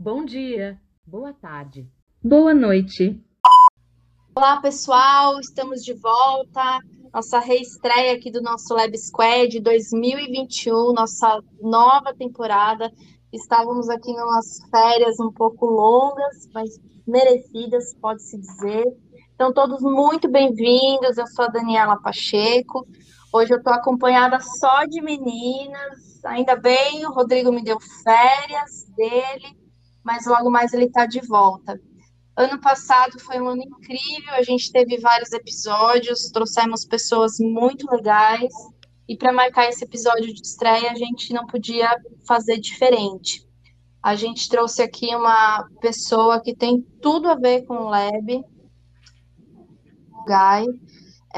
Bom dia, boa tarde, boa noite. Olá, pessoal, estamos de volta. Nossa reestreia aqui do nosso Lab Squad 2021, nossa nova temporada. Estávamos aqui em umas férias um pouco longas, mas merecidas, pode-se dizer. Então, todos muito bem-vindos. Eu sou a Daniela Pacheco. Hoje eu estou acompanhada só de meninas. Ainda bem, o Rodrigo me deu férias dele, mas logo mais ele está de volta. Ano passado foi um ano incrível, a gente teve vários episódios, trouxemos pessoas muito legais, e para marcar esse episódio de estreia, a gente não podia fazer diferente. A gente trouxe aqui uma pessoa que tem tudo a ver com o Lab, Guy.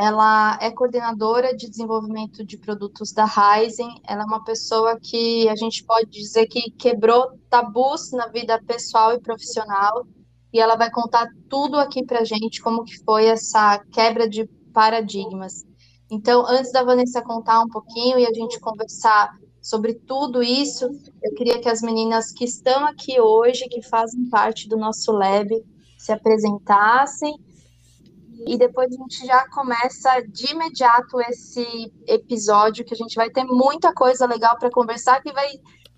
Ela é coordenadora de desenvolvimento de produtos da Ryzen. Ela é uma pessoa que a gente pode dizer que quebrou tabus na vida pessoal e profissional. E ela vai contar tudo aqui para a gente, como que foi essa quebra de paradigmas. Então, antes da Vanessa contar um pouquinho e a gente conversar sobre tudo isso, eu queria que as meninas que estão aqui hoje, que fazem parte do nosso lab, se apresentassem e depois a gente já começa de imediato esse episódio, que a gente vai ter muita coisa legal para conversar, que vai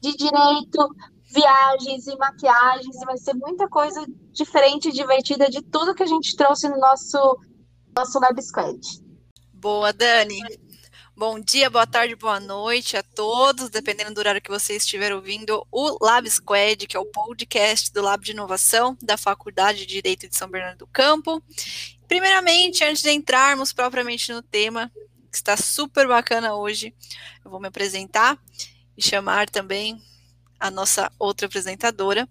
de direito, viagens e maquiagens, e vai ser muita coisa diferente e divertida de tudo que a gente trouxe no nosso, nosso Lab Squad. Boa, Dani. Bom dia, boa tarde, boa noite a todos, dependendo do horário que você estiver ouvindo, o Lab Squad, que é o podcast do Lab de Inovação da Faculdade de Direito de São Bernardo do Campo. Primeiramente, antes de entrarmos propriamente no tema, que está super bacana hoje, eu vou me apresentar e chamar também a nossa outra apresentadora.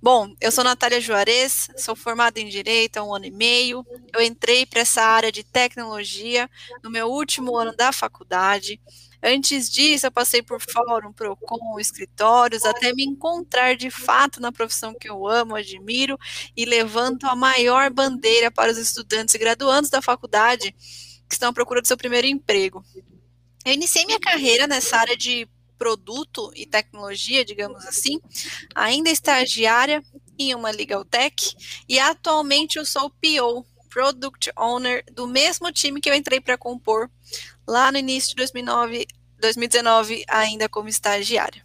Bom, eu sou Natália Juarez, sou formada em Direito há um ano e meio. Eu entrei para essa área de tecnologia no meu último ano da faculdade. Antes disso, eu passei por fórum, PROCON, escritórios, até me encontrar de fato na profissão que eu amo, admiro e levanto a maior bandeira para os estudantes e graduandos da faculdade que estão à procura do seu primeiro emprego. Eu iniciei minha carreira nessa área de produto e tecnologia, digamos assim, ainda estagiária em uma legal tech e atualmente eu sou PO, Product Owner do mesmo time que eu entrei para compor lá no início de 2009, 2019, ainda como estagiária.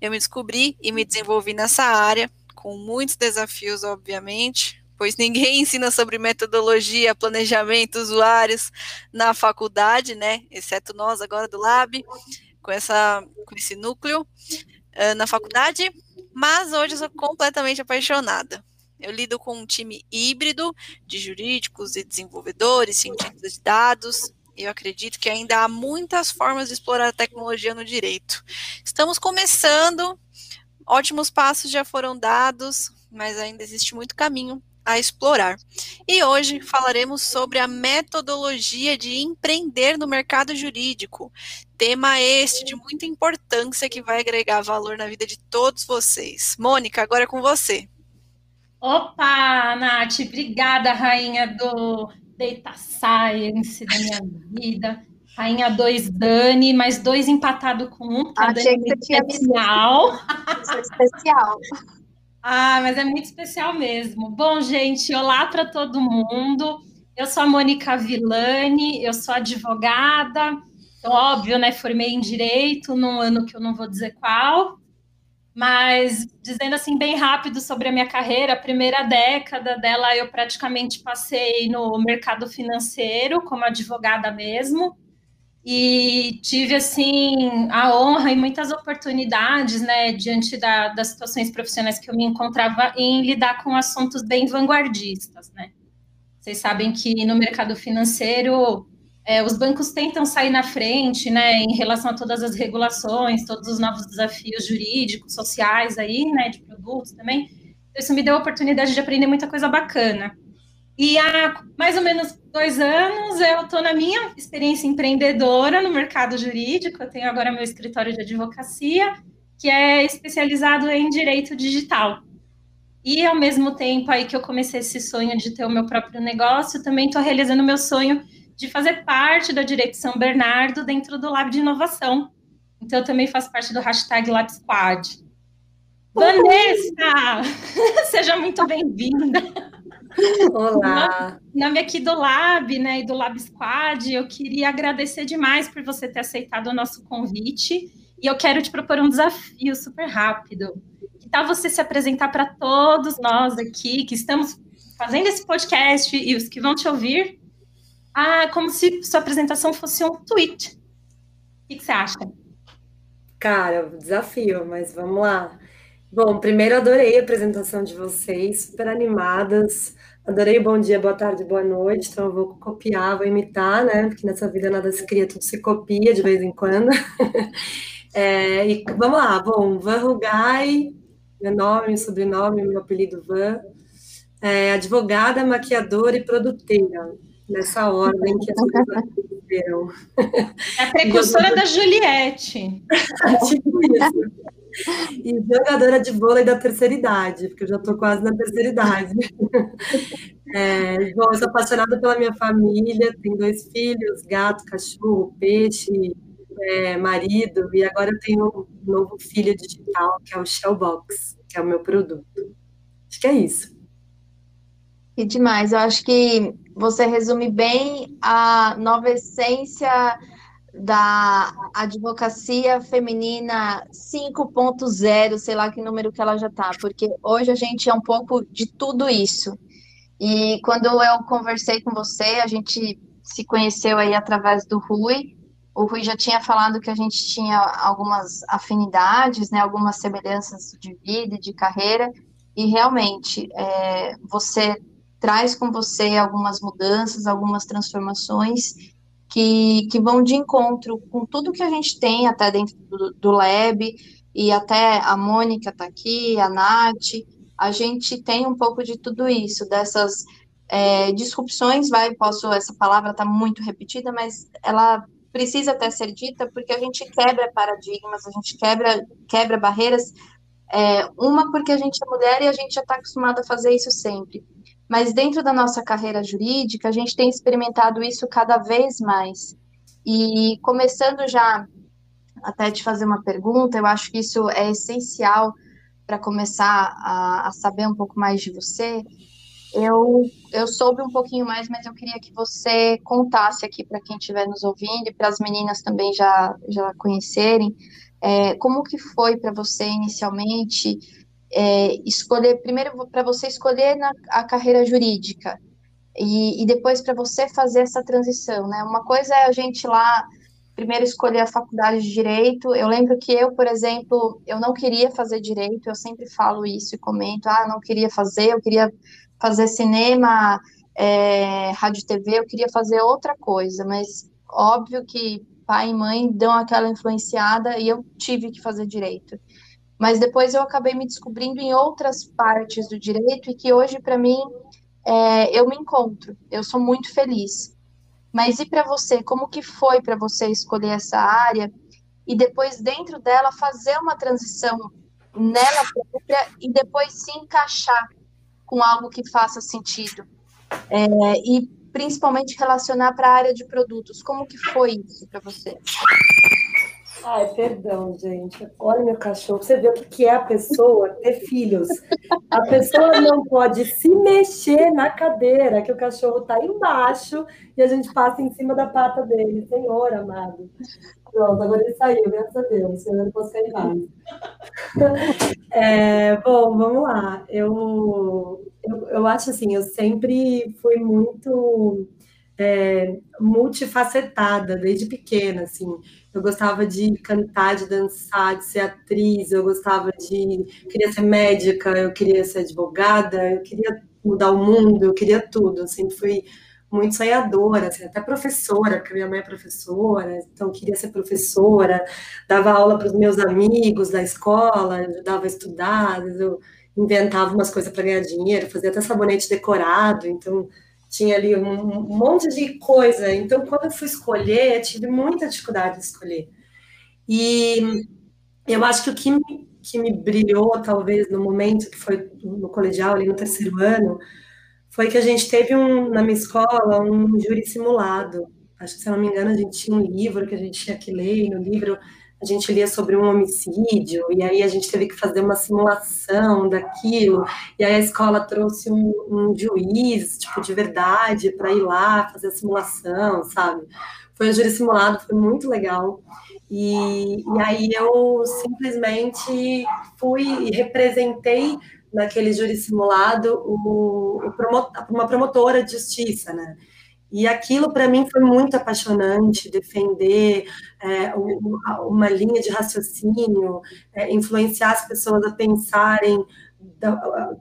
Eu me descobri e me desenvolvi nessa área, com muitos desafios, obviamente, pois ninguém ensina sobre metodologia, planejamento, usuários na faculdade, né? Exceto nós agora do Lab, com, essa, com esse núcleo uh, na faculdade. Mas hoje eu sou completamente apaixonada. Eu lido com um time híbrido de jurídicos e desenvolvedores, cientistas de dados, eu acredito que ainda há muitas formas de explorar a tecnologia no direito. Estamos começando, ótimos passos já foram dados, mas ainda existe muito caminho a explorar. E hoje falaremos sobre a metodologia de empreender no mercado jurídico. Tema este de muita importância que vai agregar valor na vida de todos vocês. Mônica, agora é com você. Opa, Nath, obrigada, rainha do data science da minha vida. Rainha 2 Dani, mais dois empatado com um, que ah, Dani é especial. especial. Ah, mas é muito especial mesmo. Bom, gente, olá para todo mundo. Eu sou a Mônica Villani, eu sou advogada. Então, óbvio, né? Formei em direito num ano que eu não vou dizer qual, mas dizendo assim bem rápido sobre a minha carreira, a primeira década dela eu praticamente passei no mercado financeiro como advogada mesmo e tive assim a honra e muitas oportunidades, né, diante da, das situações profissionais que eu me encontrava em lidar com assuntos bem vanguardistas, né. Vocês sabem que no mercado financeiro é, os bancos tentam sair na frente, né, em relação a todas as regulações, todos os novos desafios jurídicos, sociais aí, né, de produtos também. Então, isso me deu a oportunidade de aprender muita coisa bacana. E há mais ou menos dois anos eu estou na minha experiência empreendedora no mercado jurídico. Eu tenho agora meu escritório de advocacia, que é especializado em direito digital. E ao mesmo tempo aí que eu comecei esse sonho de ter o meu próprio negócio, também estou realizando meu sonho de fazer parte da Direito São Bernardo dentro do Lab de Inovação. Então, eu também faço parte do hashtag LabSquad. Vanessa, seja muito bem-vinda. Olá. Em nome aqui do Lab, né, e do Lab Squad, eu queria agradecer demais por você ter aceitado o nosso convite. E eu quero te propor um desafio super rápido. Que tal você se apresentar para todos nós aqui que estamos fazendo esse podcast e os que vão te ouvir, ah, como se sua apresentação fosse um tweet. O que, você acha? Cara, desafio, mas vamos lá. Bom, primeiro adorei a apresentação de vocês, super animadas. Adorei bom dia, boa tarde, boa noite. Então eu vou copiar, vou imitar, né? Porque nessa vida nada se cria, tudo se copia de vez em quando. É, e vamos lá, bom, Van Rugai, meu nome, sobrenome, meu apelido Van. É, advogada, maquiadora e produteira, nessa ordem que as coisas aconteceram. É a precursora da Juliette. tipo isso. E jogadora de vôlei da terceira idade, porque eu já estou quase na terceira idade. É, bom, eu sou apaixonada pela minha família, tenho dois filhos, gato, cachorro, peixe, é, marido, e agora eu tenho um novo filho digital, que é o Shellbox, que é o meu produto. Acho que é isso. Que demais, eu acho que você resume bem a nova essência da advocacia feminina 5.0, sei lá que número que ela já está, porque hoje a gente é um pouco de tudo isso. E quando eu conversei com você, a gente se conheceu aí através do Rui. O Rui já tinha falado que a gente tinha algumas afinidades, né, algumas semelhanças de vida e de carreira, e realmente é, você traz com você algumas mudanças, algumas transformações que, que vão de encontro com tudo que a gente tem até dentro do, do Lab, e até a Mônica está aqui, a Nath, a gente tem um pouco de tudo isso, dessas é, disrupções, vai, posso, essa palavra está muito repetida, mas ela precisa até ser dita porque a gente quebra paradigmas, a gente quebra, quebra barreiras, é, uma porque a gente é mulher e a gente já está acostumado a fazer isso sempre, mas dentro da nossa carreira jurídica, a gente tem experimentado isso cada vez mais. E começando já até te fazer uma pergunta, eu acho que isso é essencial para começar a, a, saber um pouco mais de você. Eu, eu soube um pouquinho mais, mas eu queria que você contasse aqui para quem estiver nos ouvindo e para as meninas também já, já conhecerem, é, como que foi para você inicialmente é, escolher, primeiro para você escolher na, a carreira jurídica e, e depois para você fazer essa transição, né? Uma coisa é a gente lá primeiro escolher a faculdade de direito. Eu lembro que eu, por exemplo, eu não queria fazer direito, eu sempre falo isso e comento, ah, não queria fazer, eu queria fazer cinema, é, rádio TV, eu queria fazer outra coisa, mas óbvio que pai e mãe dão aquela influenciada e eu tive que fazer direito mas depois eu acabei me descobrindo em outras partes do direito e que hoje, para mim, é, eu me encontro, eu sou muito feliz. Mas e para você, como que foi para você escolher essa área e depois dentro dela fazer uma transição nela própria e depois se encaixar com algo que faça sentido? É, e principalmente relacionar para a área de produtos, como que foi isso para você? Ai, perdão, gente. Olha meu cachorro. Você vê o que é a pessoa ter filhos. A pessoa não pode se mexer na cadeira, que o cachorro está embaixo e a gente passa em cima da pata dele. Senhor amado. Pronto, agora ele saiu, graças a Deus. Eu não posso cair mais. É, bom, vamos lá. Eu, eu, eu acho assim, eu sempre fui muito é, multifacetada desde pequena, assim. Eu gostava de cantar, de dançar, de ser atriz, eu gostava de. queria ser médica, eu queria ser advogada, eu queria mudar o mundo, eu queria tudo. Eu sempre fui muito sonhadora, assim, até professora, porque minha mãe é professora, então queria ser professora, dava aula para os meus amigos da escola, ajudava a estudar, eu inventava umas coisas para ganhar dinheiro, fazia até sabonete decorado, então tinha ali um, monte de coisa. Então, quando eu fui escolher, eu tive muita dificuldade de escolher. E eu acho que o que me, que me brilhou, talvez, no momento que foi no colegial, ali no terceiro ano, foi que a gente teve um, na minha escola um júri simulado. Acho que, se não me engano, a gente tinha um livro que a gente tinha que ler, e no livro a gente lia sobre um homicídio, e aí a gente teve que fazer uma simulação daquilo, e aí a escola trouxe um, um juiz, tipo, de verdade, para ir lá fazer a simulação, sabe? Foi um júri simulado, foi muito legal. E, e aí eu simplesmente fui e representei naquele júri simulado o, o uma promotora de justiça, né? E aquilo para mim foi muito apaixonante, defender é, uma linha de raciocínio, é, influenciar as pessoas a pensarem,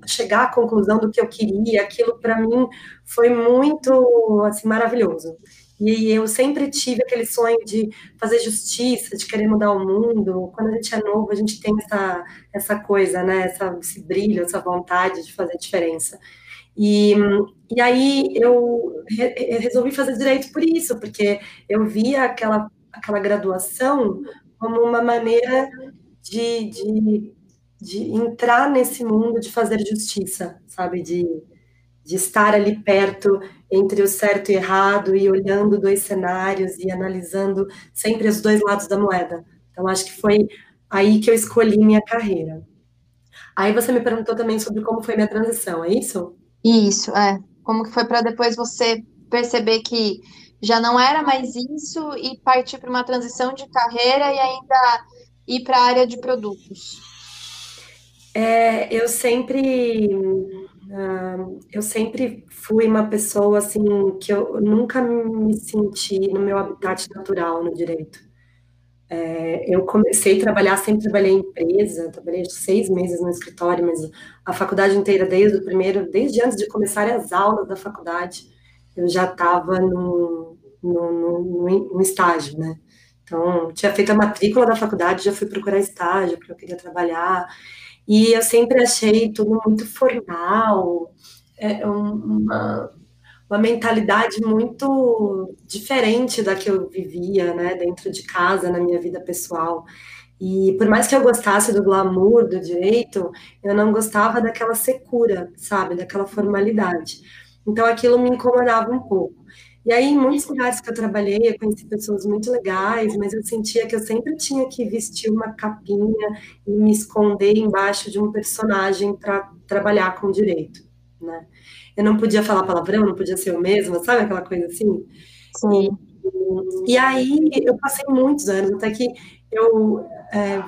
chegar à conclusão do que eu queria. Aquilo para mim foi muito assim maravilhoso. E eu sempre tive aquele sonho de fazer justiça, de querer mudar o mundo. Quando a gente é novo, a gente tem essa, essa coisa, né? Essa, esse brilho, essa vontade de fazer diferença. E, e aí eu re, resolvi fazer direito por isso, porque eu via aquela, aquela graduação como uma maneira de, de, de entrar nesse mundo de fazer justiça, sabe? De, de estar ali perto entre o certo e errado e olhando dois cenários e analisando sempre os dois lados da moeda. Então, acho que foi aí que eu escolhi minha carreira. Aí você me perguntou também sobre como foi minha transição, é isso? Isso, é. Como que foi para depois você perceber que já não era mais isso e partir para uma transição de carreira e ainda ir para a área de produtos? É, eu sempre uh, eu sempre fui uma pessoa assim que eu nunca me senti no meu habitat natural no direito. É, eu comecei a trabalhar, sempre trabalhei em empresa, trabalhei seis meses no escritório, mas a faculdade inteira, desde o primeiro, desde antes de começar as aulas da faculdade, eu já estava no, estágio, né? Então, tinha feito a matrícula da faculdade, já fui procurar estágio, porque eu queria trabalhar, e eu sempre achei tudo muito formal, é, uma, uma mentalidade muito diferente da que eu vivia, né, dentro de casa, na minha vida pessoal. E por mais que eu gostasse do glamour do direito, eu não gostava daquela secura, sabe, daquela formalidade. Então aquilo me incomodava um pouco. E aí, em muitos lugares que eu trabalhei, eu conheci pessoas muito legais, mas eu sentia que eu sempre tinha que vestir uma capinha e me esconder embaixo de um personagem para trabalhar com direito, né? Eu não podia falar palavrão, não podia ser eu mesma, sabe aquela coisa assim? Sim. E, e aí eu passei muitos anos, até que eu é,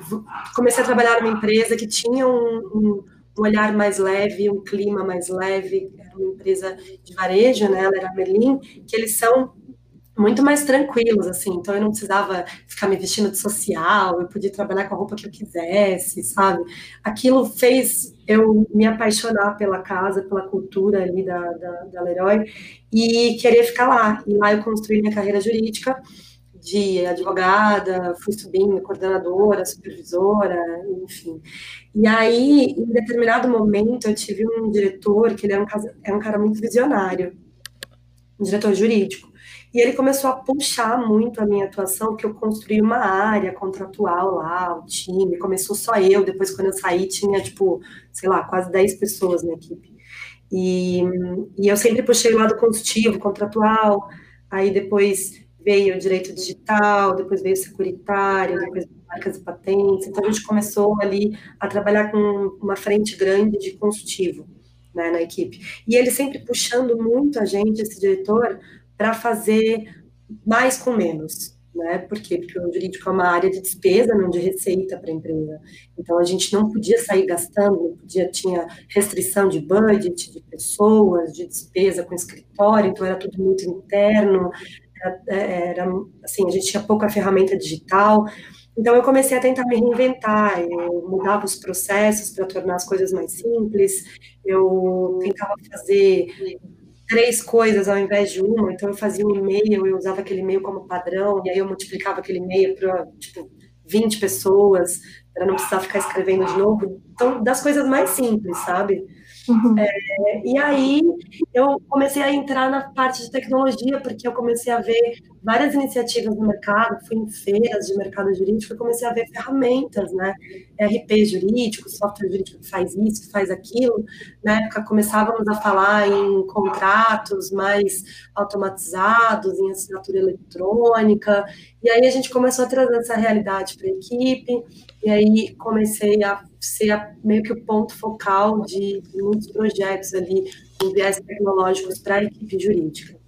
comecei a trabalhar numa empresa que tinha um, um, um, olhar mais leve, um clima mais leve, era uma empresa de varejo, né? Ela era a Merlin, que eles são muito mais tranquilos, assim, então eu não precisava ficar me vestindo de social, eu podia trabalhar com a roupa que eu quisesse, sabe? Aquilo fez eu me apaixonar pela casa, pela cultura ali da, da, da Leroy, e querer ficar lá. E lá eu construí minha carreira jurídica, de advogada, fui subindo, coordenadora, supervisora, enfim. E aí, em determinado momento, eu tive um diretor, que ele é um, é um cara muito visionário, um diretor jurídico, e ele começou a puxar muito a minha atuação, que eu construí uma área contratual lá, o time. Começou só eu, depois quando eu saí tinha, tipo, sei lá, quase 10 pessoas na equipe. E, e eu sempre puxei o lado consultivo, contratual, aí depois veio o direito digital, depois veio o securitário, depois marcas e patentes. Então a gente começou ali a trabalhar com uma frente grande de consultivo né, na equipe. E ele sempre puxando muito a gente, esse diretor, para fazer mais com menos. Né? Por quê? Porque o jurídico é uma área de despesa, não de receita para a empresa. Então, a gente não podia sair gastando, não podia, tinha restrição de budget, de pessoas, de despesa com escritório, então era tudo muito interno, era, era assim, a gente tinha pouca ferramenta digital. Então, eu comecei a tentar me reinventar, eu mudava os processos para tornar as coisas mais simples, eu tentava fazer três coisas ao invés de uma, então eu fazia um e-mail, eu usava aquele e-mail como padrão, e aí eu multiplicava aquele e-mail para, tipo, 20 pessoas, para não precisar ficar escrevendo de novo. Então, das coisas mais simples, sabe? Uhum. É, e aí eu comecei a entrar na parte de tecnologia, porque eu comecei a ver várias iniciativas no mercado, fui em feiras de mercado jurídico e comecei a ver ferramentas, né? RP jurídico, software jurídico que faz isso, que faz aquilo. Na época começávamos a falar em contratos mais automatizados, em assinatura eletrônica, e aí a gente começou a trazer essa realidade para a equipe, e aí comecei a ser a, meio que o ponto focal de muitos projetos ali, em viés tecnológicos para a equipe jurídica.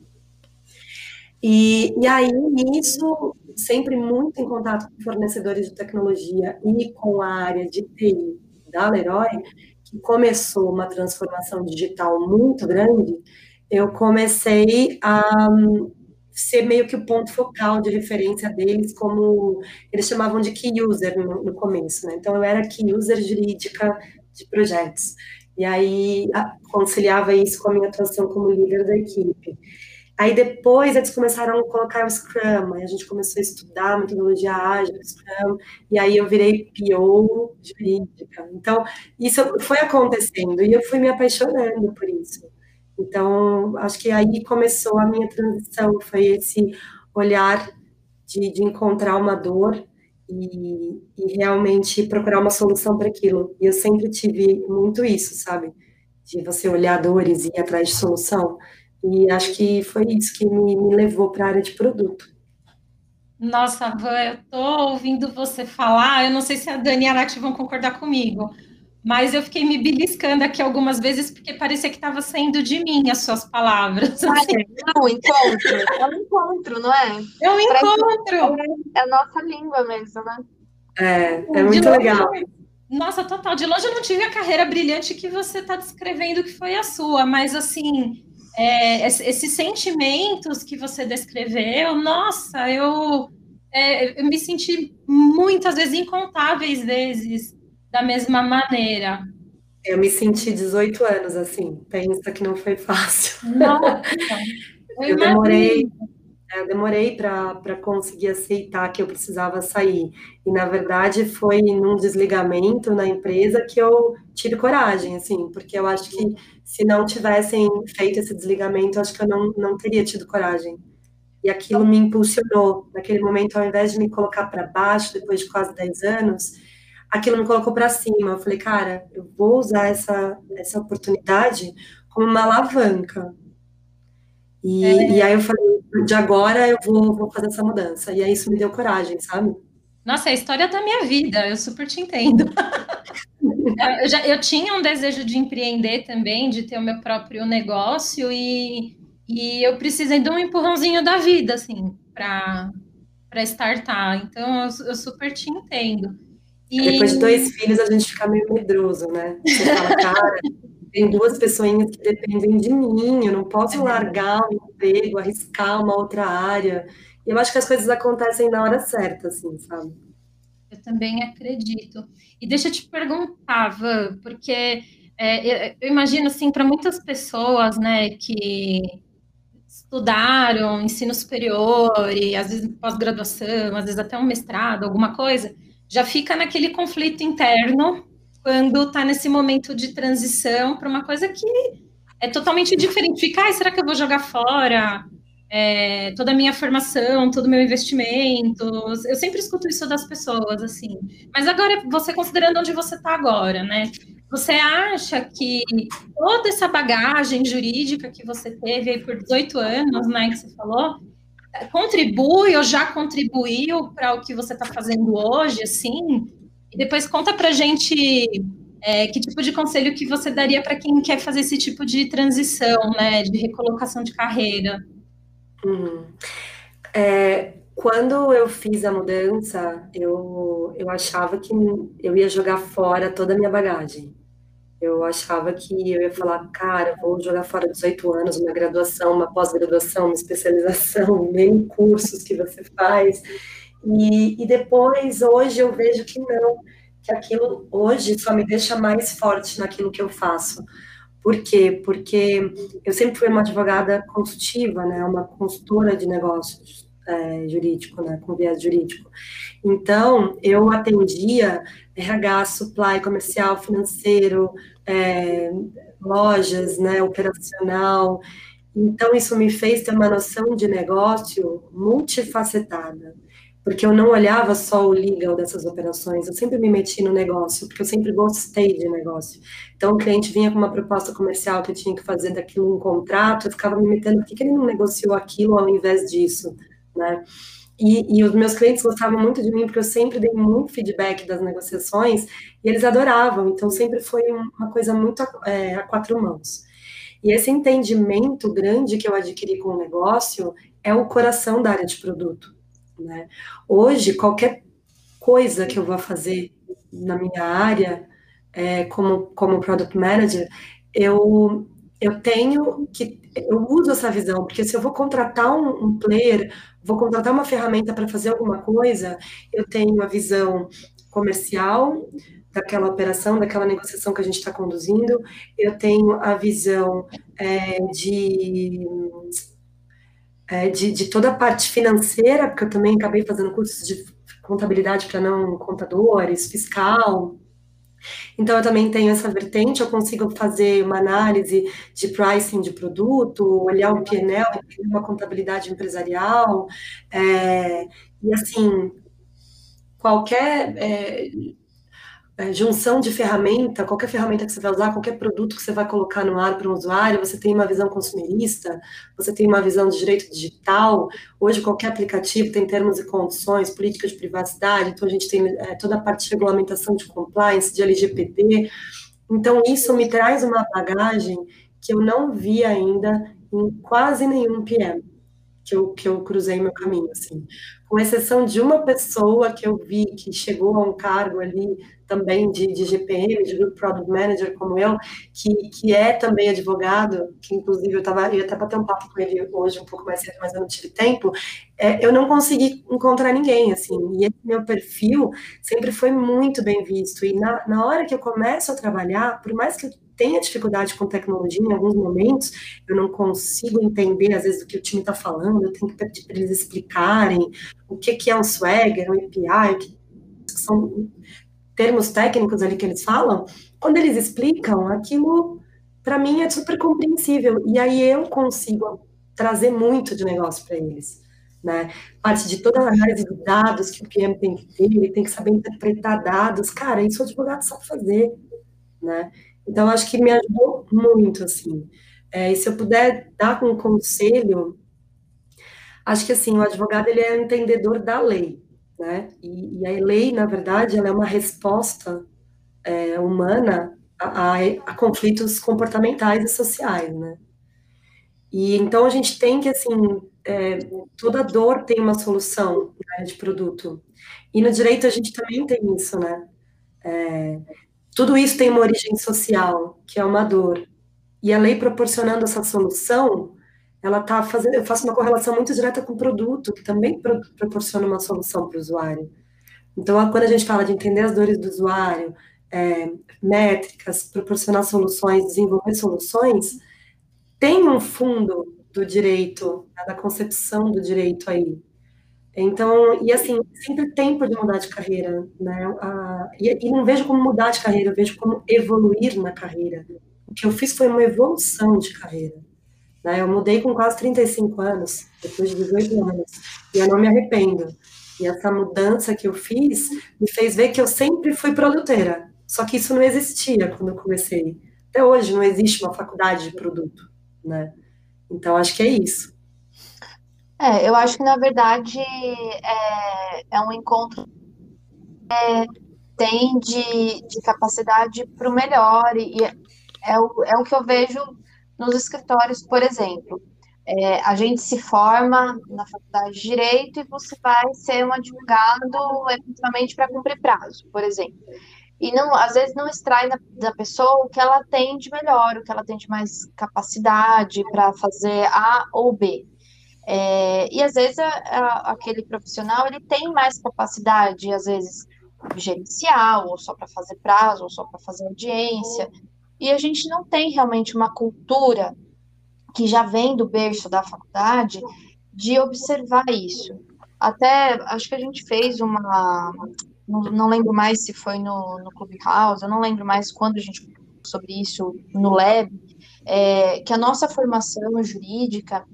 E, e aí, isso, sempre muito em contato com fornecedores de tecnologia e com a área de TI da Leroy, que começou uma transformação digital muito grande, eu comecei a ser meio que o ponto focal de referência deles, como eles chamavam de key user no, no começo, né? Então eu era key user jurídica de projetos. E aí conciliava isso com a minha atuação como líder da equipe. Aí depois eles começaram a colocar o Scrum, aí a gente começou a estudar a metodologia ágil, Scrum, e aí eu virei PO jurídica. Então, isso foi acontecendo e eu fui me apaixonando por isso. Então, acho que aí começou a minha transição, foi esse olhar de, de encontrar uma dor e, e, realmente procurar uma solução para aquilo. E eu sempre tive muito isso, sabe? De você olhar dores e ir atrás de solução. E acho que foi isso que me, me levou para a área de produto. Nossa, Van, eu tô ouvindo você falar, eu não sei se a Dani e a Nath vão concordar comigo, mas eu fiquei me beliscando aqui algumas vezes porque parecia que estava saindo de mim as suas palavras. Ah, assim. é um encontro, é um encontro, não é? É um encontro. É a nossa língua mesmo, né? É, é muito legal. Nossa, total. De longe eu não tive a carreira brilhante que você está descrevendo que foi a sua, mas assim, é, esses sentimentos que você descreveu, nossa, eu, é, eu me senti muitas vezes, incontáveis vezes, da mesma maneira. Eu me senti 18 anos assim, pensa que não foi fácil. Nossa, eu, eu demorei, eu demorei para conseguir aceitar que eu precisava sair. E na verdade foi num desligamento na empresa que eu tive coragem, assim, porque eu acho que se não tivessem feito esse desligamento, acho que eu não, não teria tido coragem. E aquilo me impulsionou. Naquele momento, ao invés de me colocar para baixo, depois de quase 10 anos, aquilo me colocou para cima. Eu falei, cara, eu vou usar essa, essa oportunidade como uma alavanca. E, é. e aí eu falei, de agora eu vou, vou fazer essa mudança. E aí isso me deu coragem, sabe? Nossa, é a história da minha vida, eu super te entendo. eu, já, eu tinha um desejo de empreender também, de ter o meu próprio negócio, e, e eu precisei de um empurrãozinho da vida, assim, para startar. Então, eu, eu super te entendo. E... Depois de dois filhos, a gente fica meio medroso, né? Você fala, cara, tem duas pessoinhas que dependem de mim, eu não posso é largar um emprego, arriscar uma outra área. E eu acho que as coisas acontecem na hora certa, assim, sabe? Eu também acredito. E deixa eu te perguntar, Van, porque é, eu imagino, assim, para muitas pessoas, né, que estudaram ensino superior e às vezes pós-graduação, às vezes até um mestrado, alguma coisa, já fica naquele conflito interno quando está nesse momento de transição para uma coisa que é totalmente diferente. Fica, ah, será que eu vou jogar fora é, toda a minha formação, todo o meu investimento? Eu sempre escuto isso das pessoas, assim. Mas agora, você considerando onde você está agora, né? Você acha que toda essa bagagem jurídica que você teve aí por 18 anos, né, que você falou, contribui ou já contribuiu para o que você está fazendo hoje, assim? E depois conta para gente é, que tipo de conselho que você daria para quem quer fazer esse tipo de transição, né, de recolocação de carreira. Uhum. É, quando eu fiz a mudança, eu, eu achava que eu ia jogar fora toda a minha bagagem. Eu achava que eu ia falar, cara, vou jogar fora 18 anos, uma graduação, uma pós-graduação, uma especialização, nem cursos que você faz. E, e depois, hoje, eu vejo que não, que aquilo hoje só me deixa mais forte naquilo que eu faço. Por quê? Porque eu sempre fui uma advogada consultiva, né, uma consultora de negócios. é, jurídico, né, com viés jurídico. Então, eu atendia RH, supply, comercial, financeiro, é, lojas, né, operacional. Então, isso me fez ter uma noção de negócio multifacetada porque eu não olhava só o legal dessas operações, eu sempre me meti no negócio, porque eu sempre gostei de negócio. Então, o cliente vinha com uma proposta comercial que eu tinha que fazer daquilo um contrato, eu ficava me metendo, por que, que ele não negociou aquilo ao invés disso, né? E, e, os meus clientes gostavam muito de mim, porque eu sempre dei muito feedback das negociações, e eles adoravam, então sempre foi uma coisa muito é, a quatro mãos. E esse entendimento grande que eu adquiri com o negócio é o coração da área de produto. Né? Hoje, qualquer coisa que eu vou fazer na minha área, é, como, como Product Manager, eu, eu tenho que. Eu uso essa visão, porque se eu vou contratar um, um player, vou contratar uma ferramenta para fazer alguma coisa, eu tenho a visão comercial daquela operação, daquela negociação que a gente está conduzindo, eu tenho a visão é, de é, de, de, toda a parte financeira, porque eu também acabei fazendo cursos de contabilidade para não contadores, fiscal. Então, eu também tenho essa vertente, eu consigo fazer uma análise de pricing de produto, olhar o PNL, uma contabilidade empresarial, é, e assim, qualquer é, junção de ferramenta, qualquer ferramenta que você vai usar, qualquer produto que você vai colocar no ar para um usuário, você tem uma visão consumerista, você tem uma visão de direito digital. Hoje, qualquer aplicativo tem termos e condições, política de privacidade, então a gente tem é, toda a parte de regulamentação de compliance, de LGPD. Então, isso me traz uma bagagem que eu não vi ainda em quase nenhum PM que eu, que eu cruzei meu caminho, assim. Com exceção de uma pessoa que eu vi que chegou a um cargo ali também de, de GPM, de Group Product Manager, como eu, que, que é também advogado, que inclusive eu estava, ia até bater um papo com ele hoje um pouco mais cedo, mas eu não tive tempo, é, eu não consegui encontrar ninguém, assim, e meu perfil sempre foi muito bem visto, e na, na hora que eu começo a trabalhar, por mais que eu tenha dificuldade com tecnologia em alguns momentos, eu não consigo entender, às vezes, o que o time está falando, eu tenho que pedir para eles explicarem o que, que é um Swagger, um API, que são termos técnicos ali que eles falam, quando eles explicam, aquilo para mim é super compreensível. E aí eu consigo trazer muito de negócio para eles. Né? Parte de toda a análise de dados que o PM tem que ter, ele tem que saber interpretar dados. Cara, isso o advogado sabe fazer. Né? Então, acho que me ajudou muito, assim. É, e se eu puder dar um conselho, acho que, assim, o advogado, ele é entendedor da lei né? E, e a lei, na verdade, ela é uma resposta é, humana a, a, a, conflitos comportamentais e sociais, né? E então a gente tem que, assim, é, toda dor tem uma solução né, de produto. E no direito a gente também tem isso, né? É, tudo isso tem uma origem social, que é uma dor. E a lei proporcionando essa solução, ela está fazendo, eu faço uma correlação muito direta com o produto, que também pro, proporciona uma solução para o usuário. Então, quando a gente fala de entender as dores do usuário, é, métricas, proporcionar soluções, desenvolver soluções, tem um fundo do direito, da concepção do direito aí. Então, e assim, sempre tempo de mudar de carreira, né? A, e, e não vejo como mudar de carreira, eu vejo como evoluir na carreira. O que eu fiz foi uma evolução de carreira. Né? Eu mudei com quase 35 anos, depois de 18 anos, e eu não me arrependo. E essa mudança que eu fiz me fez ver que eu sempre fui produtora. Só que isso não existia quando eu comecei. Até hoje não existe uma faculdade de produto, né? Então acho que é isso. É, eu acho que na verdade é, é um encontro é, tem de, de capacidade para o melhor e é, é o, é o que eu vejo nos escritórios, por exemplo. É, a gente se forma na faculdade de Direito e você vai ser um advogado eventualmente para cumprir prazo, por exemplo. E não, às vezes não extrai da, da, pessoa o que ela tem de melhor, o que ela tem de mais capacidade para fazer A ou B. É, e às vezes a, a, aquele profissional ele tem mais capacidade, às vezes gerencial, ou só para fazer prazo, ou só para fazer audiência. E a gente não tem realmente uma cultura que já vem do berço da faculdade de observar isso. Até acho que a gente fez uma. Não, não lembro mais se foi no, no Clubhouse, eu não lembro mais quando a gente sobre isso no Lab, é, que a nossa formação jurídica,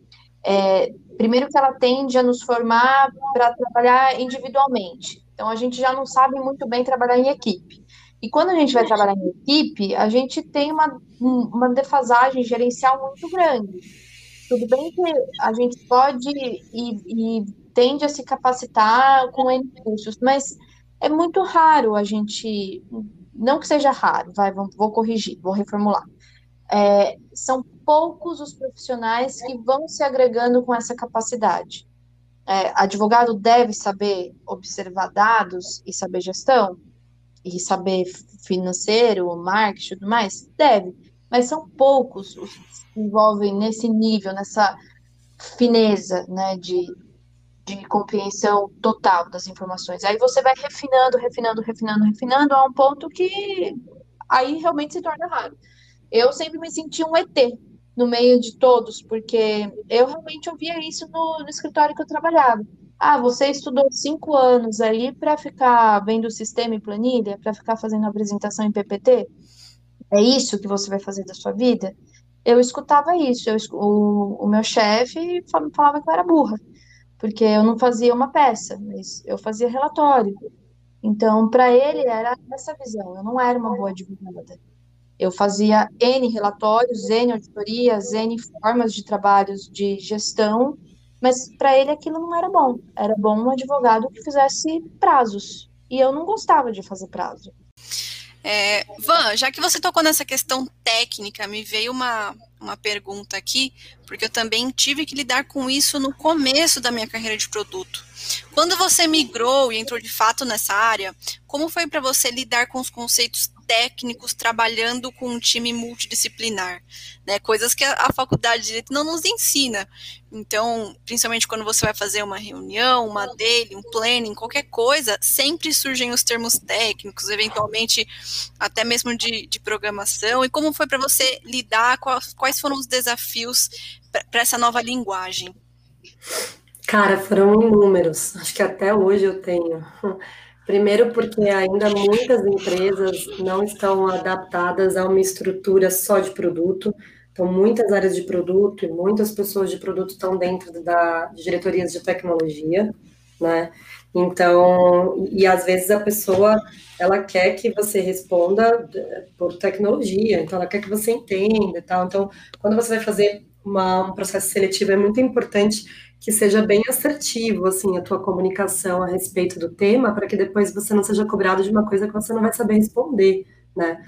é, primeiro que ela tende a nos formar para trabalhar individualmente. Então a gente já não sabe muito bem trabalhar em equipe. E quando a gente vai trabalhar em equipe, a gente tem uma, uma defasagem gerencial muito grande. Tudo bem que a gente pode e, e tende a se capacitar com N cursos, mas é muito raro a gente, não que seja raro, vai, vou corrigir, vou reformular. É, são poucos os profissionais que vão se agregando com essa capacidade. É, advogado deve saber observar dados e saber gestão, e saber financeiro, marketing e tudo mais? Deve, mas são poucos os que se envolvem nesse nível, nessa fineza né, de, de compreensão total das informações. Aí você vai refinando, refinando, refinando, refinando a um ponto que aí realmente se torna raro. Eu sempre me senti um ET no meio de todos, porque eu realmente ouvia isso no, no escritório que eu trabalhava. Ah, você estudou cinco anos aí para ficar vendo o sistema e planilha, para ficar fazendo apresentação em PPT? É isso que você vai fazer da sua vida? Eu escutava isso. Eu, o, o meu chefe falava que eu era burra porque eu não fazia uma peça, mas eu fazia relatório. Então, para ele era essa visão, eu não era uma boa advogada. Eu fazia N relatórios, N auditorias, N formas de trabalhos de gestão, mas para ele aquilo não era bom. Era bom um advogado que fizesse prazos. E eu não gostava de fazer prazo. É, Van, já que você tocou nessa questão técnica, me veio uma, uma pergunta aqui, porque eu também tive que lidar com isso no começo da minha carreira de produto. Quando você migrou e entrou de fato nessa área, como foi para você lidar com os conceitos técnicos trabalhando com um time multidisciplinar, né? Coisas que a, faculdade de direito não nos ensina. Então, principalmente quando você vai fazer uma reunião, uma daily, um planning, qualquer coisa, sempre surgem os termos técnicos, eventualmente até mesmo de, de programação. E como foi para você lidar? Quais foram os desafios para essa nova linguagem? Cara, foram inúmeros. Acho que até hoje eu tenho. Primeiro, porque ainda muitas empresas não estão adaptadas a uma estrutura só de produto. Então, muitas áreas de produto e muitas pessoas de produto estão dentro da, diretorias de tecnologia, né? Então, e às vezes a pessoa, ela quer que você responda eh, por tecnologia, então ela quer que você entenda e tal. Então, quando você vai fazer uma, um processo seletivo, é muito importante que seja bem assertivo, assim, a tua comunicação a respeito do tema, para que depois você não seja cobrado de uma coisa que você não vai saber responder, né?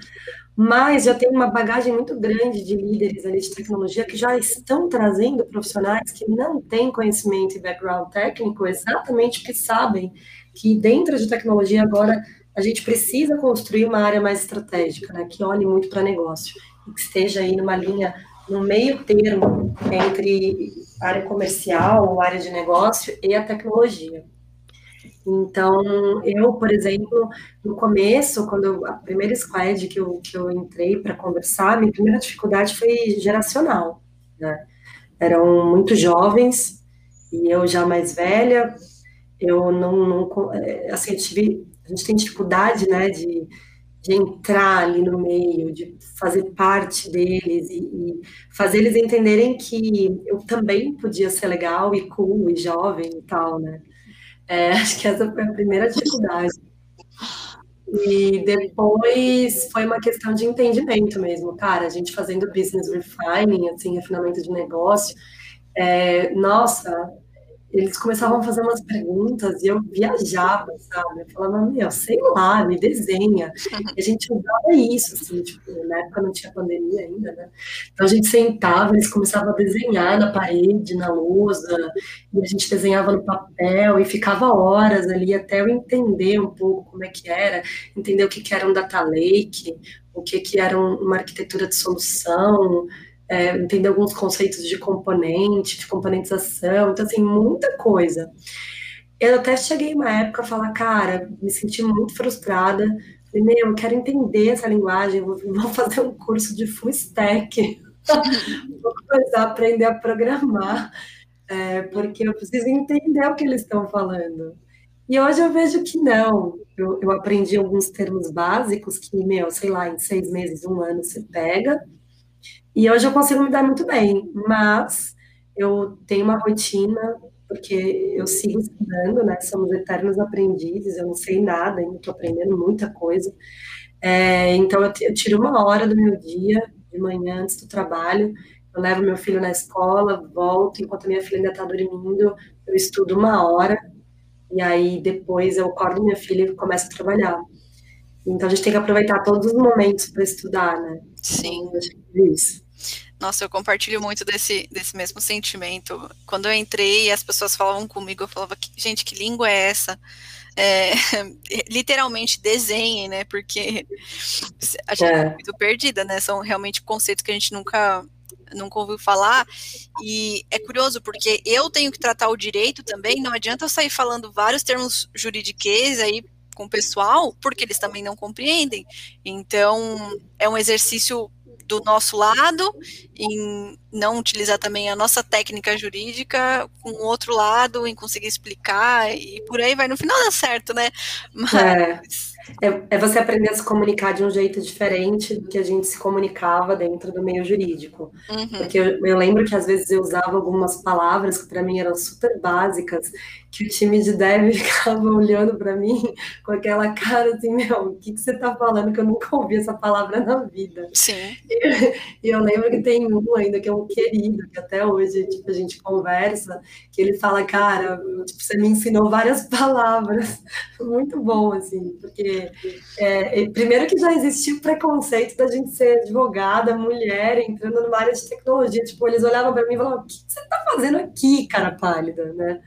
Mas já tem uma bagagem muito grande de líderes ali de tecnologia que já estão trazendo profissionais que não têm conhecimento e background técnico, exatamente porque sabem que dentro de tecnologia agora a gente precisa construir uma área mais estratégica, né, que olhe muito para negócio e que esteja aí numa linha no meio termo entre área comercial, área de negócio e a tecnologia. Então, eu, por exemplo, no começo, quando eu, a primeira squad que eu, que eu entrei para conversar, minha primeira dificuldade foi geracional. Né? Eram muito jovens e eu já mais velha, eu não, não é, assim, eu tive, a gente tem dificuldade, né, de de entrar ali no meio, de fazer parte deles e, e, fazer eles entenderem que eu também podia ser legal e cool e jovem e tal, né? É, acho que essa foi a primeira dificuldade. E depois foi uma questão de entendimento mesmo, cara, a gente fazendo business refining, assim, refinamento de negócio, é, nossa, eles começavam a fazer umas perguntas e eu viajava, sabe? Eu falava, meu, sei lá, me desenha. E a gente usava isso, assim, tipo, na época não tinha pandemia ainda, né? Então a gente sentava, eles começavam a desenhar na parede, na lousa, e a gente desenhava no papel e ficava horas ali até eu entender um pouco como é que era, entender o que, que era um data lake, o que, que era uma arquitetura de solução, é, entender alguns conceitos de componente, de componentização, então, assim, muita coisa. Eu até cheguei uma época a falar, cara, me senti muito frustrada. Falei, meu, eu quero entender essa linguagem, vou, vou fazer um curso de full stack, vou começar a aprender a programar. é, porque eu preciso entender o que eles estão falando. E hoje eu vejo que não. Eu, eu aprendi alguns termos básicos que, meu, sei lá, em seis meses, um ano você pega. E hoje eu consigo me dar muito bem, mas eu tenho uma rotina, porque eu sigo estudando, né? Somos eternos aprendizes, eu não sei nada, ainda estou aprendendo muita coisa. É, então eu, eu tiro uma hora do meu dia, de manhã, antes do trabalho, eu levo meu filho na escola, volto, enquanto minha filha ainda está dormindo, eu estudo uma hora, e aí depois eu acordo minha filha e começo a trabalhar. Então a gente tem que aproveitar todos os momentos para estudar, né? Sim. Então, é isso. Nossa, eu compartilho muito desse, desse mesmo sentimento. Quando eu entrei e as pessoas falavam comigo, eu falava, gente, que língua é essa? É, literalmente desenhem, né? Porque a gente é. é muito perdida, né? São realmente conceitos que a gente nunca nunca ouviu falar. E é curioso, porque eu tenho que tratar o direito também, não adianta eu sair falando vários termos juridiquês aí com o pessoal, porque eles também não compreendem. Então, é um exercício do nosso lado, em não utilizar também a nossa técnica jurídica com o outro lado, em conseguir explicar, e por aí vai. No final dá certo, né? Mas. É. É, é, você aprender a se comunicar de um jeito diferente do que a gente se comunicava dentro do meio jurídico. Uhum. Porque eu, eu, lembro que às vezes eu usava algumas palavras que para mim eram super básicas, que o time de dev ficava olhando para mim com aquela cara assim, meu, o que, que você está falando que eu nunca ouvi essa palavra na vida. Sim. E, e, eu lembro que tem um ainda que é um querido, que até hoje tipo, a gente conversa, que ele fala, cara, tipo, você me ensinou várias palavras. Muito bom, assim, porque é, primeiro que já existia o preconceito da gente ser advogada, mulher, entrando numa área de tecnologia. Tipo, eles olhavam para mim e falavam: o que você está fazendo aqui, cara pálida, né?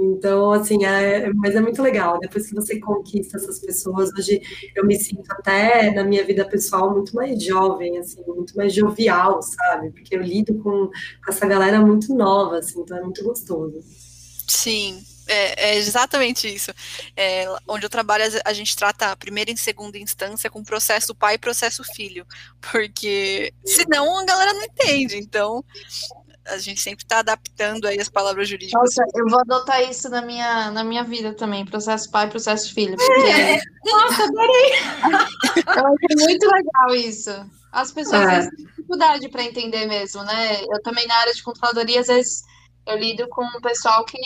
Então, assim, é, mas é muito legal. Depois que você conquista essas pessoas, hoje eu me sinto até na minha vida pessoal muito mais jovem, assim, muito mais jovial, sabe? Porque eu lido com, com essa galera muito nova, assim, então é muito gostoso. Sim, é, é exatamente isso. É, onde eu trabalho, a gente trata a primeira e segunda instância com processo pai e processo filho, porque senão a galera não entende. Então, a gente sempre está adaptando aí as palavras jurídicas. Nossa, eu vou adotar isso na minha, na minha vida também, processo pai, processo filho. Porque... É. Nossa, adorei! eu acho muito legal isso. As pessoas é. têm dificuldade para entender mesmo, né? Eu também na área de controladoria, às vezes eu lido com um pessoal que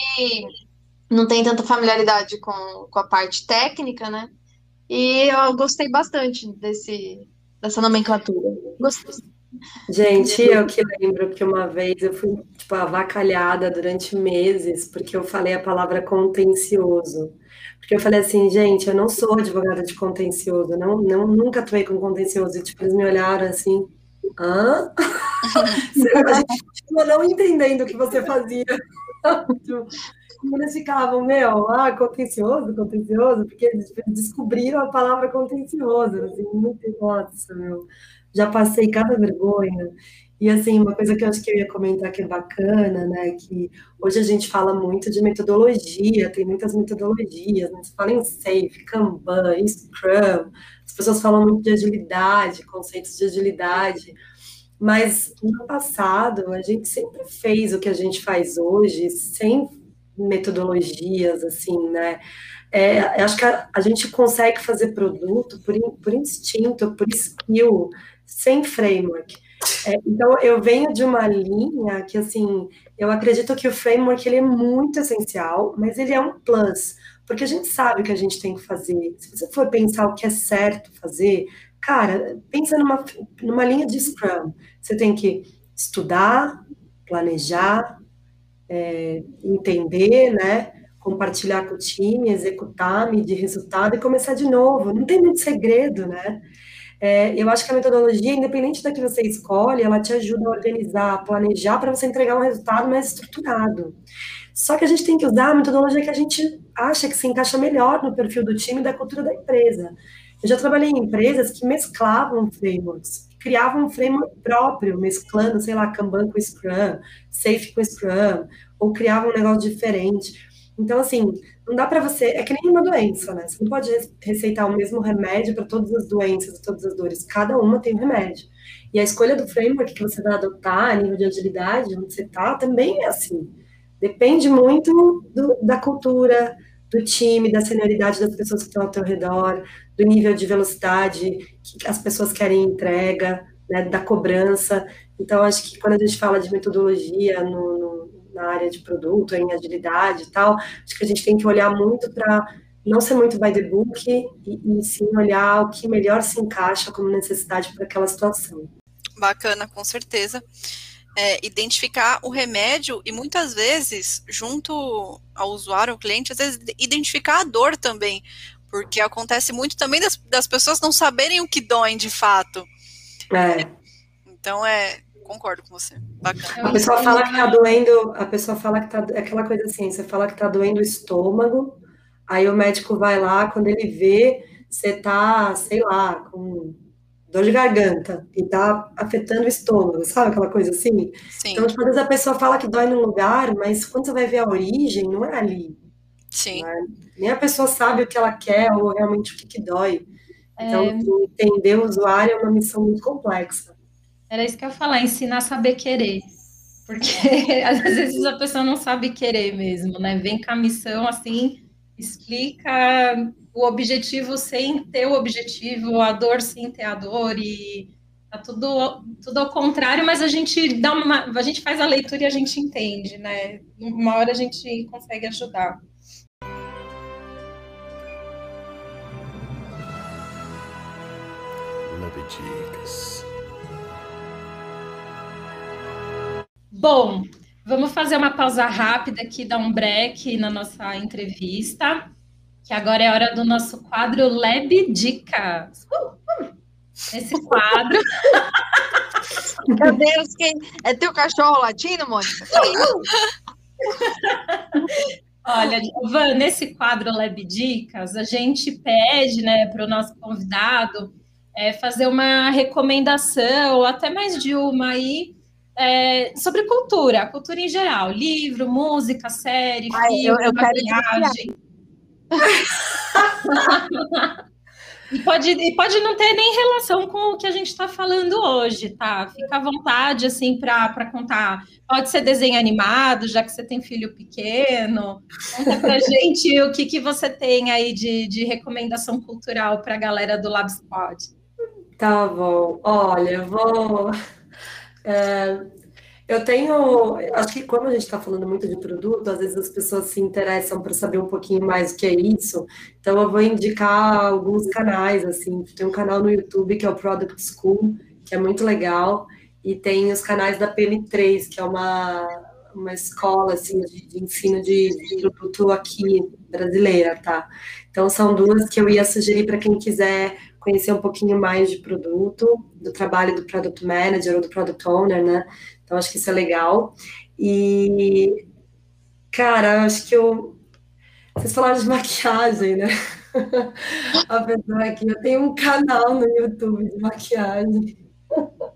não tem tanta familiaridade com, com a parte técnica, né? E eu gostei bastante desse, dessa nomenclatura. Gostei. Gente, eu que lembro que uma vez eu fui tipo, avacalhada durante meses porque eu falei a palavra contencioso. Porque eu falei assim, gente, eu não sou advogada de contencioso, não, não nunca atuei com contencioso. E tipo, eles me olharam assim, hã? continua não entendendo o que você fazia. eles ficavam, meu, ah, contencioso, contencioso, porque eles descobriram a palavra contencioso, assim, muito, nossa, meu, já passei cada vergonha. E, assim, uma coisa que eu acho que eu ia comentar que é bacana, né, que hoje a gente fala muito de metodologia, tem muitas metodologias, né, você fala em SAFe, Kanban, Scrum, as pessoas falam muito de agilidade, conceitos de agilidade, mas no passado a gente sempre fez o que a gente faz hoje sem metodologias, assim, né? É, acho que a, a, gente consegue fazer produto por, por instinto, por skill, sem framework. É, então, eu venho de uma linha que, assim, eu acredito que o framework ele é muito essencial, mas ele é um plus, porque a gente sabe o que a gente tem que fazer. Se você for pensar o que é certo fazer, cara, pensa numa, numa linha de Scrum. Você tem que estudar, planejar, é, entender, né? Compartilhar com o time, executar, medir resultado e começar de novo. Não tem muito segredo, né? É, eu acho que a metodologia, independente da que você escolhe, ela te ajuda a organizar, a planejar para você entregar um resultado mais estruturado. Só que a gente tem que usar a metodologia que a gente acha que se encaixa melhor no perfil do time e da cultura da empresa. Eu já trabalhei em empresas que mesclavam frameworks, criavam um framework próprio, mesclando, sei lá, Kanban com Scrum, Safe com Scrum, ou criavam um negócio diferente. Então, assim, não dá para você. É que nem uma doença, né? Você não pode receitar o mesmo remédio para todas as doenças, todas as dores. Cada uma tem um remédio. E a escolha do framework que você vai adotar nível de agilidade, onde você está, também é assim. Depende muito do, da cultura, do time, da senioridade das pessoas que estão ao teu redor, do nível de velocidade que as pessoas querem entrega, né, da cobrança. Então, acho que quando a gente fala de metodologia no, no, na área de produto, em agilidade e tal, acho que a gente tem que olhar muito para não ser muito by the book e, e sim olhar o que melhor se encaixa como necessidade para aquela situação. Bacana, com certeza. É, identificar o remédio e muitas vezes, junto ao usuário, ao cliente, às vezes identificar a dor também, porque acontece muito também das, das pessoas não saberem o que doem de fato. É. Então é, concordo com você. Bacana. A pessoa fala que tá doendo, a pessoa fala que tá, é aquela coisa assim, você fala que tá doendo o estômago, aí o médico vai lá, quando ele vê, você tá, sei lá, com dor de garganta e tá afetando o estômago, sabe aquela coisa assim? Sim. Então, tipo, às vezes a pessoa fala que dói num lugar, mas quando você vai ver a origem, não é ali. Sim. Né? Nem a pessoa sabe o que ela quer ou realmente o que, que dói. Então, É. entender o usuário é uma missão muito complexa. Era isso que eu ia falar, ensinar a saber querer. Porque às vezes a pessoa não sabe querer mesmo, né? Vem com a missão assim, explica o objetivo sem ter o objetivo, a dor sem ter a dor, e tá tudo, tudo ao contrário, mas a gente dá uma. A gente faz a leitura e a gente entende, né? Uma hora a gente consegue ajudar. Labdicas. Bom, vamos fazer uma pausa rápida aqui, dar um break na nossa entrevista, que agora é hora do nosso quadro Lab Dicas. Uh, uh. Esse quadro, Meu Deus, quem... é teu cachorro latindo, Mônica? olha, Van, nesse quadro Lab Dicas, a gente pede, né, para o nosso convidado é, fazer uma recomendação, ou até mais de uma aí, é, sobre cultura, cultura em geral, livro, música, série, Ai, filme, eu- eu maquiagem. E pode, e pode não ter nem relação com o que a gente está falando hoje, tá? Fica à vontade, assim, para contar. Pode ser desenho animado, já que você tem filho pequeno. Conta pra gente o que, que você tem aí de, de recomendação cultural para a galera do LabSpot. Tá bom. Olha, eu vou. É, eu tenho. Acho que quando a gente está falando muito de produto, às vezes as pessoas se interessam para saber um pouquinho mais o que é isso. Então, eu vou indicar alguns canais. Assim, tem um canal no YouTube que é o Product School, que é muito legal, e tem os canais da PM3, que é uma, uma escola assim, de, de ensino de, de produto aqui brasileira, tá? Então, são duas que eu ia sugerir para quem quiser conhecer um pouquinho mais de produto, do trabalho do Product Manager ou do Product Owner, né? Então, acho que isso é legal. E, cara, acho que eu. Vocês falaram de maquiagem, né? Apesar que eu tenho um canal no YouTube de maquiagem.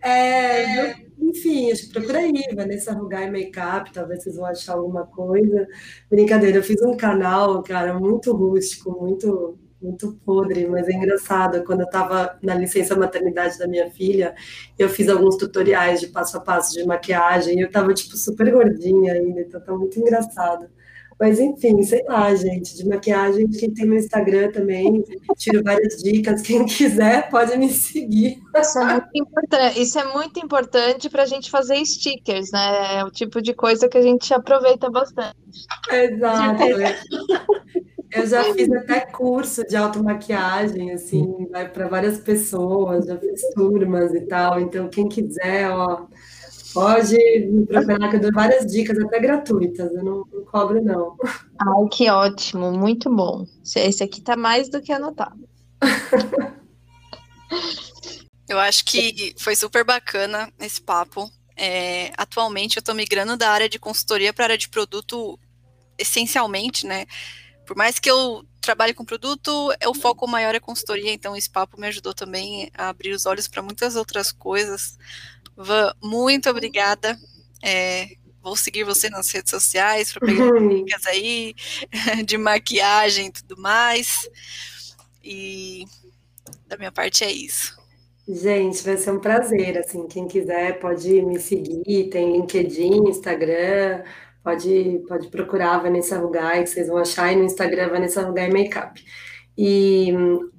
É, eu- enfim, acho que procura aí, Vanessa Rugai Makeup, talvez vocês vão achar alguma coisa. Brincadeira, eu fiz um canal, cara, muito rústico, muito muito podre, mas é engraçado. Quando eu estava na licença maternidade da minha filha, eu fiz alguns tutoriais de passo a passo de maquiagem e eu estava, tipo, super gordinha ainda, então tá muito engraçado. Mas, enfim, sei lá, gente, de maquiagem, quem tem meu Instagram também, tiro várias dicas. Quem quiser, pode me seguir. Isso é muito importante, isso é muito importante para a gente fazer stickers, né? É o tipo de coisa que a gente aproveita bastante. Exato. Eu já fiz até curso de automaquiagem, assim, vai para várias pessoas, já fiz turmas e tal. Então, quem quiser, ó, pode me procurar, que eu dou várias dicas, até gratuitas, eu não, não cobro, não. Ai, que ótimo, muito bom. Esse aqui tá mais do que anotado. Eu acho que foi super bacana esse papo. É, atualmente eu estou migrando da área de consultoria para a área de produto, essencialmente, né? Por mais que eu trabalhe com produto, o foco maior é consultoria, então esse papo me ajudou também a abrir os olhos para muitas outras coisas. Van, muito obrigada. É, vou seguir você nas redes sociais para pegar dicas aí de maquiagem e tudo mais. E da minha parte é isso. Gente, vai ser um prazer, assim, quem quiser pode me seguir, tem LinkedIn, Instagram, Pode, pode procurar a Vanessa Rugai, que vocês vão achar, e no Instagram Vanessa Rugai Makeup. E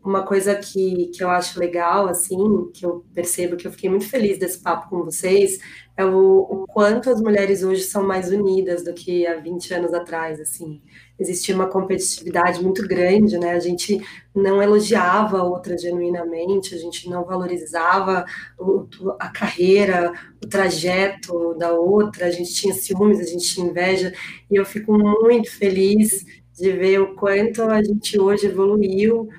uma coisa que, que eu acho legal, assim, que eu percebo que eu fiquei muito feliz desse papo com vocês, é o, o quanto as mulheres hoje são mais unidas do que há 20 anos atrás, assim. Existia uma competitividade muito grande, né? A gente não elogiava a outra genuinamente, a gente não valorizava o, a carreira, o trajeto da outra, a gente tinha ciúmes, a gente tinha inveja, e eu fico muito feliz de ver o quanto a gente hoje evoluiu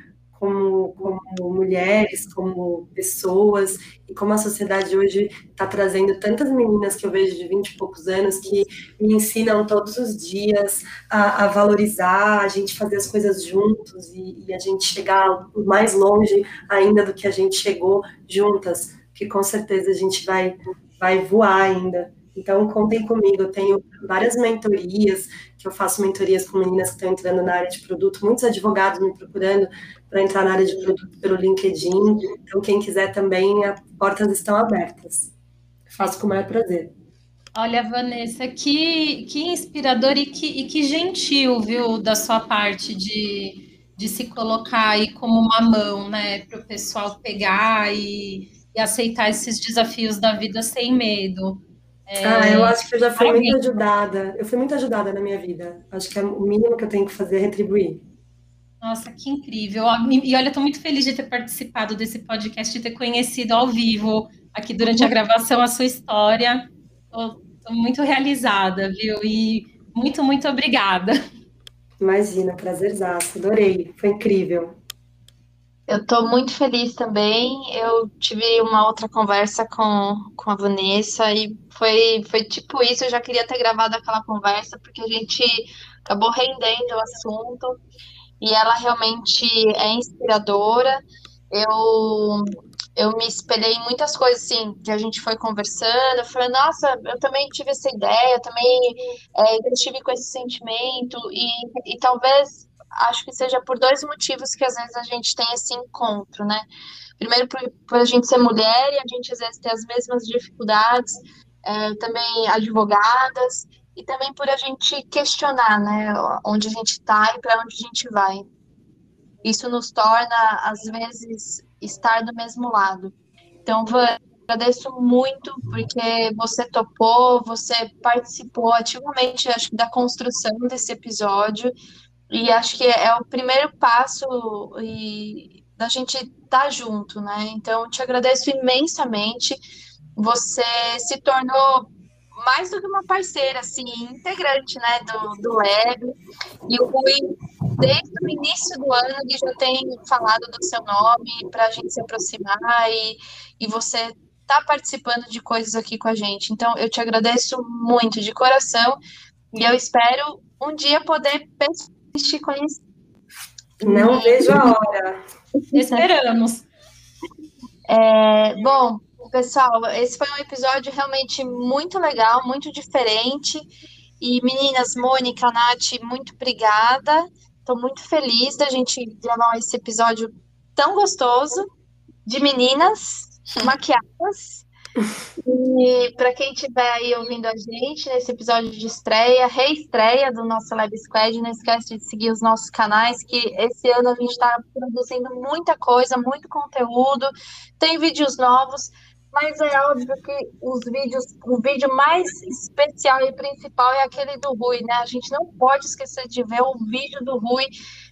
como, como mulheres, como pessoas, e como a sociedade hoje está trazendo tantas meninas que eu vejo de 20 e poucos anos que me ensinam todos os dias a, a valorizar, a gente fazer as coisas juntos e, e, a gente chegar mais longe ainda do que a gente chegou juntas, que com certeza a gente vai, vai voar ainda. Então, contem comigo, eu tenho várias mentorias, que eu faço mentorias com meninas que estão entrando na área de produto, muitos advogados me procurando para entrar na área de produto pelo LinkedIn. Então, quem quiser também, as portas estão abertas. Faço com o maior prazer. Olha, Vanessa, que, que inspirador e que, e que gentil, viu, da sua parte de, de se colocar aí como uma mão, né, para o pessoal pegar e, e aceitar esses desafios da vida sem medo. É... Ah, eu acho que eu já fui muito ajudada. Eu fui muito ajudada na minha vida. Acho que é o mínimo que eu tenho que fazer é retribuir. Nossa, que incrível. E olha, estou muito feliz de ter participado desse podcast, de ter conhecido ao vivo, aqui durante a gravação, a sua história. Estou muito realizada, viu? E muito, muito obrigada. Imagina, prazerzaço. Adorei. Foi incrível. Eu estou muito feliz também. Eu tive uma outra conversa com, com a Vanessa e foi, foi tipo isso. Eu já queria ter gravado aquela conversa porque a gente acabou rendendo o assunto e ela realmente é inspiradora. Eu, eu me espelhei em muitas coisas assim que a gente foi conversando. Eu falei, nossa, eu também tive essa ideia, eu também é, eu estive com esse sentimento e, e talvez acho que seja por dois motivos que às vezes a gente tem esse encontro, né? Primeiro, por, por a gente ser mulher e a gente às vezes ter as mesmas dificuldades, é, também advogadas, e também por a gente questionar, né, onde a gente está e para onde a gente vai. Isso nos torna, às vezes, estar do mesmo lado. Então, Van, agradeço muito porque você topou, você participou ativamente, acho da construção desse episódio. E acho que é o primeiro passo e da gente estar tá junto, né? Então, te agradeço imensamente. Você se tornou mais do que uma parceira, assim, integrante, né, do, do Web. E o Rui, desde o início do ano, ele já tem falado do seu nome para a gente se aproximar e, e você tá participando de coisas aqui com a gente. Então, eu te agradeço muito de coração e eu espero um dia poder te conhecer. Não vejo a hora. Esperamos. É, bom, pessoal, esse foi um episódio realmente muito legal, muito diferente. E meninas, Mônica, Nath, muito obrigada. Estou muito feliz da gente gravar esse episódio tão gostoso de meninas maquiadas. E para quem estiver aí ouvindo a gente nesse episódio de estreia, reestreia do nosso Lab Squad, não esquece de seguir os nossos canais, que esse ano a gente está produzindo muita coisa, muito conteúdo, tem vídeos novos, mas é óbvio que os vídeos, o vídeo mais especial e principal é aquele do Rui, né? A gente não pode esquecer de ver o vídeo do Rui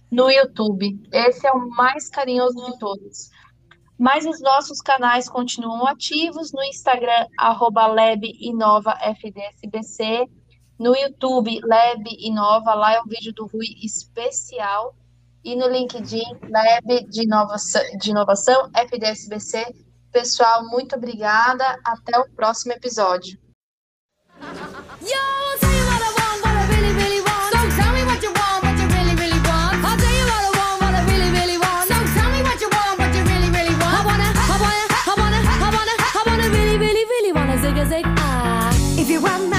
no YouTube. Esse é o mais carinhoso de todos mas os nossos canais continuam ativos no Instagram, arroba no YouTube, Lab Inova, lá é o vídeo do Rui especial, e no LinkedIn, Lab de Inovação, de inovação FDSBC. Pessoal, muito obrigada, até o próximo episódio. you want mine.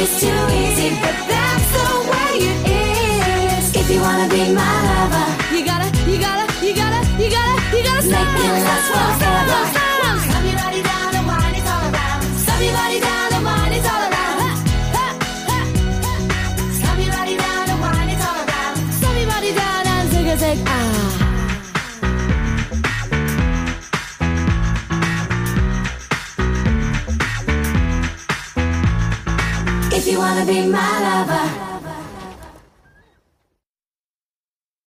Is too easy, but that's the way it is. If you wanna be my lover, You gotta, you gotta, you gotta, you gotta, you gotta Make it last forever. You wanna be my lover,